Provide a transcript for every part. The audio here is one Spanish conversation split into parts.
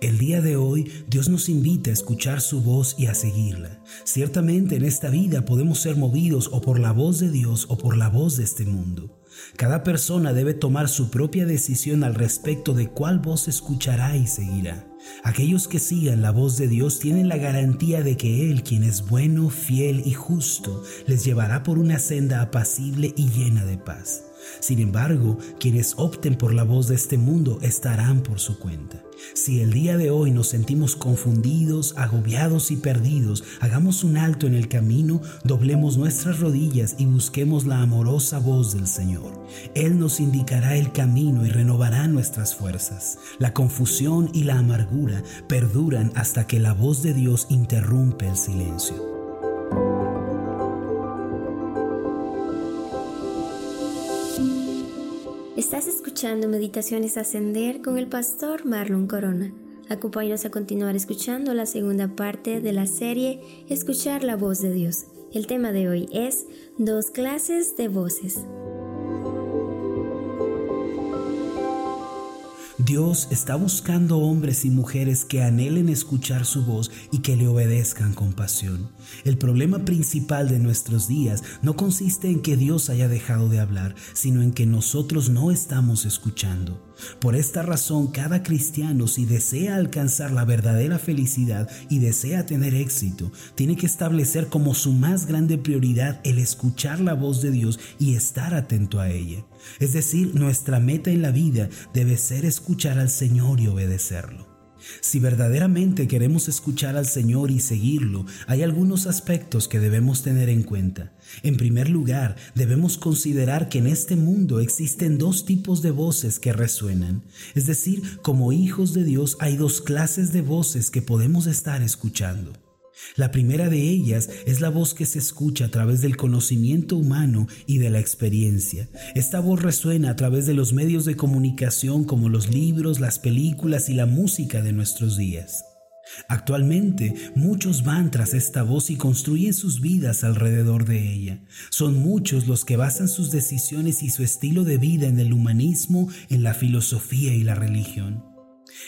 El día de hoy Dios nos invita a escuchar su voz y a seguirla. Ciertamente en esta vida podemos ser movidos o por la voz de Dios o por la voz de este mundo. Cada persona debe tomar su propia decisión al respecto de cuál voz escuchará y seguirá. Aquellos que sigan la voz de Dios tienen la garantía de que Él, quien es bueno, fiel y justo, les llevará por una senda apacible y llena de paz. Sin embargo, quienes opten por la voz de este mundo estarán por su cuenta. Si el día de hoy nos sentimos confundidos, agobiados y perdidos, hagamos un alto en el camino, doblemos nuestras rodillas y busquemos la amorosa voz del Señor. Él nos indicará el camino y renovará nuestras fuerzas. La confusión y la amargura perduran hasta que la voz de Dios interrumpe el silencio. Escuchando Meditaciones Ascender con el pastor Marlon Corona. Acompáñanos a continuar escuchando la segunda parte de la serie Escuchar la voz de Dios. El tema de hoy es dos clases de voces. Dios está buscando hombres y mujeres que anhelen escuchar su voz y que le obedezcan con pasión. El problema principal de nuestros días no consiste en que Dios haya dejado de hablar, sino en que nosotros no estamos escuchando. Por esta razón, cada cristiano, si desea alcanzar la verdadera felicidad y desea tener éxito, tiene que establecer como su más grande prioridad el escuchar la voz de Dios y estar atento a ella. Es decir, nuestra meta en la vida debe ser escuchar al Señor y obedecerlo. Si verdaderamente queremos escuchar al Señor y seguirlo, hay algunos aspectos que debemos tener en cuenta. En primer lugar, debemos considerar que en este mundo existen dos tipos de voces que resuenan. Es decir, como hijos de Dios hay dos clases de voces que podemos estar escuchando. La primera de ellas es la voz que se escucha a través del conocimiento humano y de la experiencia. Esta voz resuena a través de los medios de comunicación como los libros, las películas y la música de nuestros días. Actualmente muchos van tras esta voz y construyen sus vidas alrededor de ella. Son muchos los que basan sus decisiones y su estilo de vida en el humanismo, en la filosofía y la religión.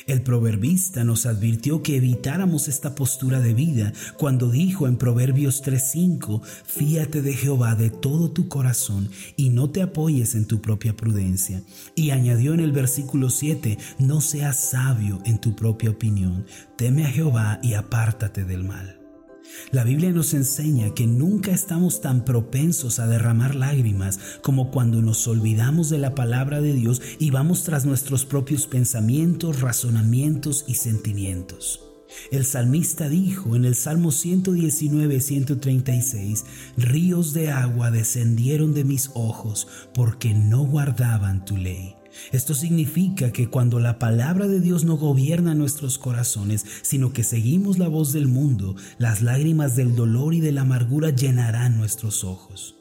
El proverbista nos advirtió que evitáramos esta postura de vida cuando dijo en Proverbios 3:5, fíate de Jehová de todo tu corazón y no te apoyes en tu propia prudencia. Y añadió en el versículo 7, no seas sabio en tu propia opinión, teme a Jehová y apártate del mal. La Biblia nos enseña que nunca estamos tan propensos a derramar lágrimas como cuando nos olvidamos de la palabra de Dios y vamos tras nuestros propios pensamientos, razonamientos y sentimientos. El salmista dijo en el Salmo 119-136, ríos de agua descendieron de mis ojos porque no guardaban tu ley. Esto significa que cuando la palabra de Dios no gobierna nuestros corazones, sino que seguimos la voz del mundo, las lágrimas del dolor y de la amargura llenarán nuestros ojos.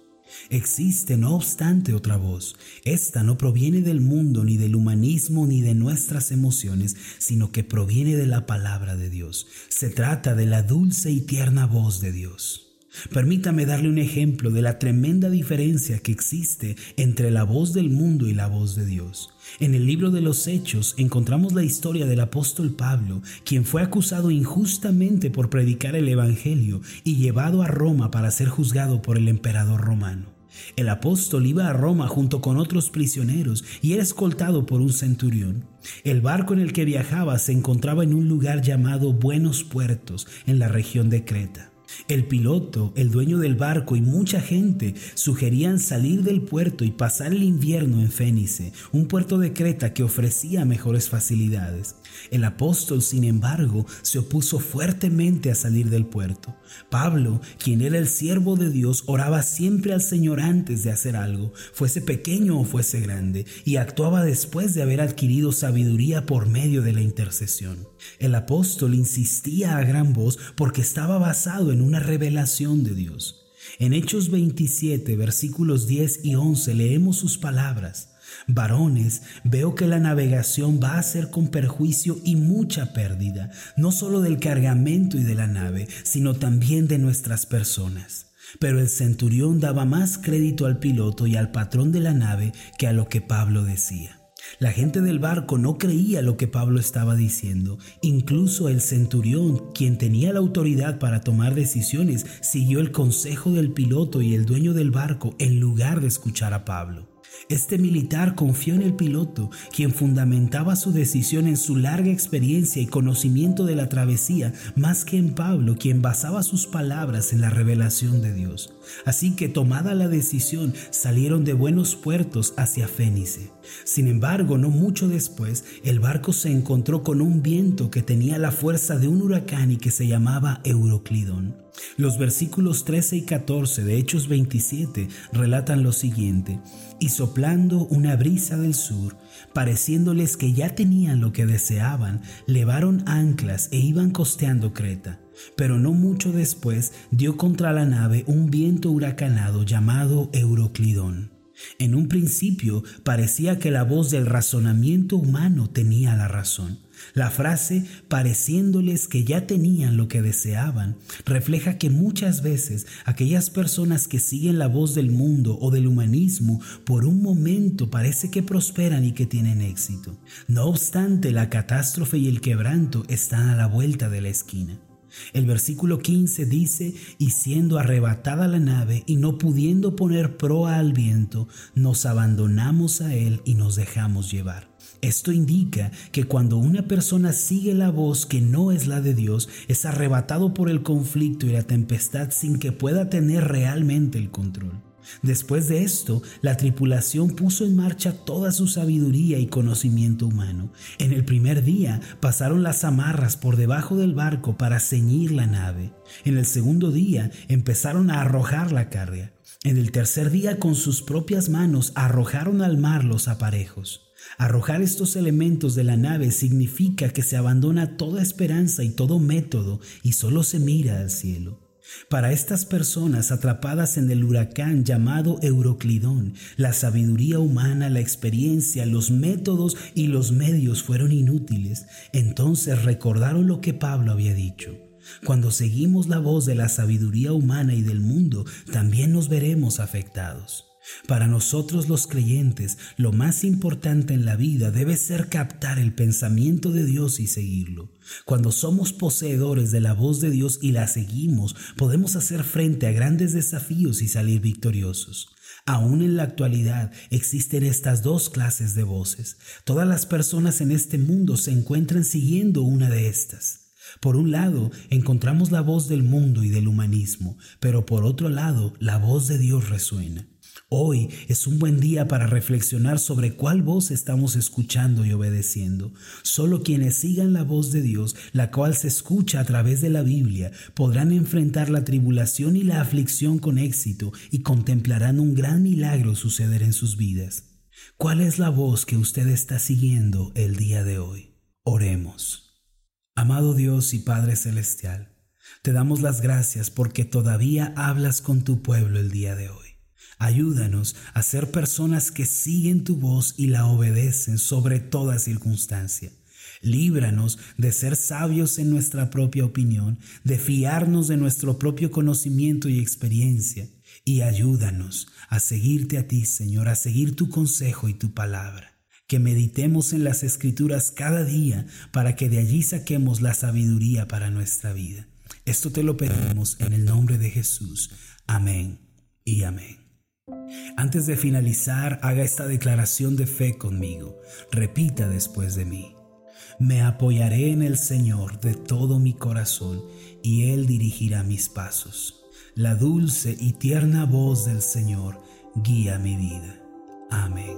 Existe, no obstante, otra voz. Esta no proviene del mundo, ni del humanismo, ni de nuestras emociones, sino que proviene de la palabra de Dios. Se trata de la dulce y tierna voz de Dios. Permítame darle un ejemplo de la tremenda diferencia que existe entre la voz del mundo y la voz de Dios. En el libro de los Hechos encontramos la historia del apóstol Pablo, quien fue acusado injustamente por predicar el Evangelio y llevado a Roma para ser juzgado por el emperador romano. El apóstol iba a Roma junto con otros prisioneros y era escoltado por un centurión. El barco en el que viajaba se encontraba en un lugar llamado Buenos Puertos, en la región de Creta. El piloto, el dueño del barco y mucha gente sugerían salir del puerto y pasar el invierno en Fénice, un puerto de Creta que ofrecía mejores facilidades. El apóstol, sin embargo, se opuso fuertemente a salir del puerto. Pablo, quien era el siervo de Dios, oraba siempre al Señor antes de hacer algo, fuese pequeño o fuese grande, y actuaba después de haber adquirido sabiduría por medio de la intercesión. El apóstol insistía a gran voz porque estaba basado en una revelación de Dios. En Hechos 27, versículos 10 y 11 leemos sus palabras. Varones, veo que la navegación va a ser con perjuicio y mucha pérdida, no solo del cargamento y de la nave, sino también de nuestras personas. Pero el centurión daba más crédito al piloto y al patrón de la nave que a lo que Pablo decía. La gente del barco no creía lo que Pablo estaba diciendo. Incluso el centurión, quien tenía la autoridad para tomar decisiones, siguió el consejo del piloto y el dueño del barco en lugar de escuchar a Pablo. Este militar confió en el piloto, quien fundamentaba su decisión en su larga experiencia y conocimiento de la travesía, más que en Pablo, quien basaba sus palabras en la revelación de Dios. Así que tomada la decisión, salieron de buenos puertos hacia Fénice. Sin embargo, no mucho después, el barco se encontró con un viento que tenía la fuerza de un huracán y que se llamaba Euroclidón. Los versículos 13 y 14 de Hechos 27 relatan lo siguiente, y soplando una brisa del sur, pareciéndoles que ya tenían lo que deseaban, levaron anclas e iban costeando Creta. Pero no mucho después dio contra la nave un viento huracanado llamado Euroclidón. En un principio parecía que la voz del razonamiento humano tenía la razón. La frase pareciéndoles que ya tenían lo que deseaban refleja que muchas veces aquellas personas que siguen la voz del mundo o del humanismo por un momento parece que prosperan y que tienen éxito. No obstante, la catástrofe y el quebranto están a la vuelta de la esquina. El versículo 15 dice, y siendo arrebatada la nave y no pudiendo poner proa al viento, nos abandonamos a él y nos dejamos llevar. Esto indica que cuando una persona sigue la voz que no es la de Dios, es arrebatado por el conflicto y la tempestad sin que pueda tener realmente el control. Después de esto, la tripulación puso en marcha toda su sabiduría y conocimiento humano. En el primer día pasaron las amarras por debajo del barco para ceñir la nave. En el segundo día empezaron a arrojar la carga. En el tercer día con sus propias manos arrojaron al mar los aparejos. Arrojar estos elementos de la nave significa que se abandona toda esperanza y todo método y solo se mira al cielo. Para estas personas atrapadas en el huracán llamado Euroclidón, la sabiduría humana, la experiencia, los métodos y los medios fueron inútiles. Entonces recordaron lo que Pablo había dicho. Cuando seguimos la voz de la sabiduría humana y del mundo, también nos veremos afectados. Para nosotros los creyentes, lo más importante en la vida debe ser captar el pensamiento de Dios y seguirlo. Cuando somos poseedores de la voz de Dios y la seguimos, podemos hacer frente a grandes desafíos y salir victoriosos. Aún en la actualidad existen estas dos clases de voces. Todas las personas en este mundo se encuentran siguiendo una de estas. Por un lado, encontramos la voz del mundo y del humanismo, pero por otro lado, la voz de Dios resuena. Hoy es un buen día para reflexionar sobre cuál voz estamos escuchando y obedeciendo. Solo quienes sigan la voz de Dios, la cual se escucha a través de la Biblia, podrán enfrentar la tribulación y la aflicción con éxito y contemplarán un gran milagro suceder en sus vidas. ¿Cuál es la voz que usted está siguiendo el día de hoy? Oremos. Amado Dios y Padre Celestial, te damos las gracias porque todavía hablas con tu pueblo el día de hoy. Ayúdanos a ser personas que siguen tu voz y la obedecen sobre toda circunstancia. Líbranos de ser sabios en nuestra propia opinión, de fiarnos de nuestro propio conocimiento y experiencia, y ayúdanos a seguirte a ti, Señor, a seguir tu consejo y tu palabra. Que meditemos en las escrituras cada día para que de allí saquemos la sabiduría para nuestra vida. Esto te lo pedimos en el nombre de Jesús. Amén y amén. Antes de finalizar, haga esta declaración de fe conmigo. Repita después de mí. Me apoyaré en el Señor de todo mi corazón y Él dirigirá mis pasos. La dulce y tierna voz del Señor guía mi vida. Amén.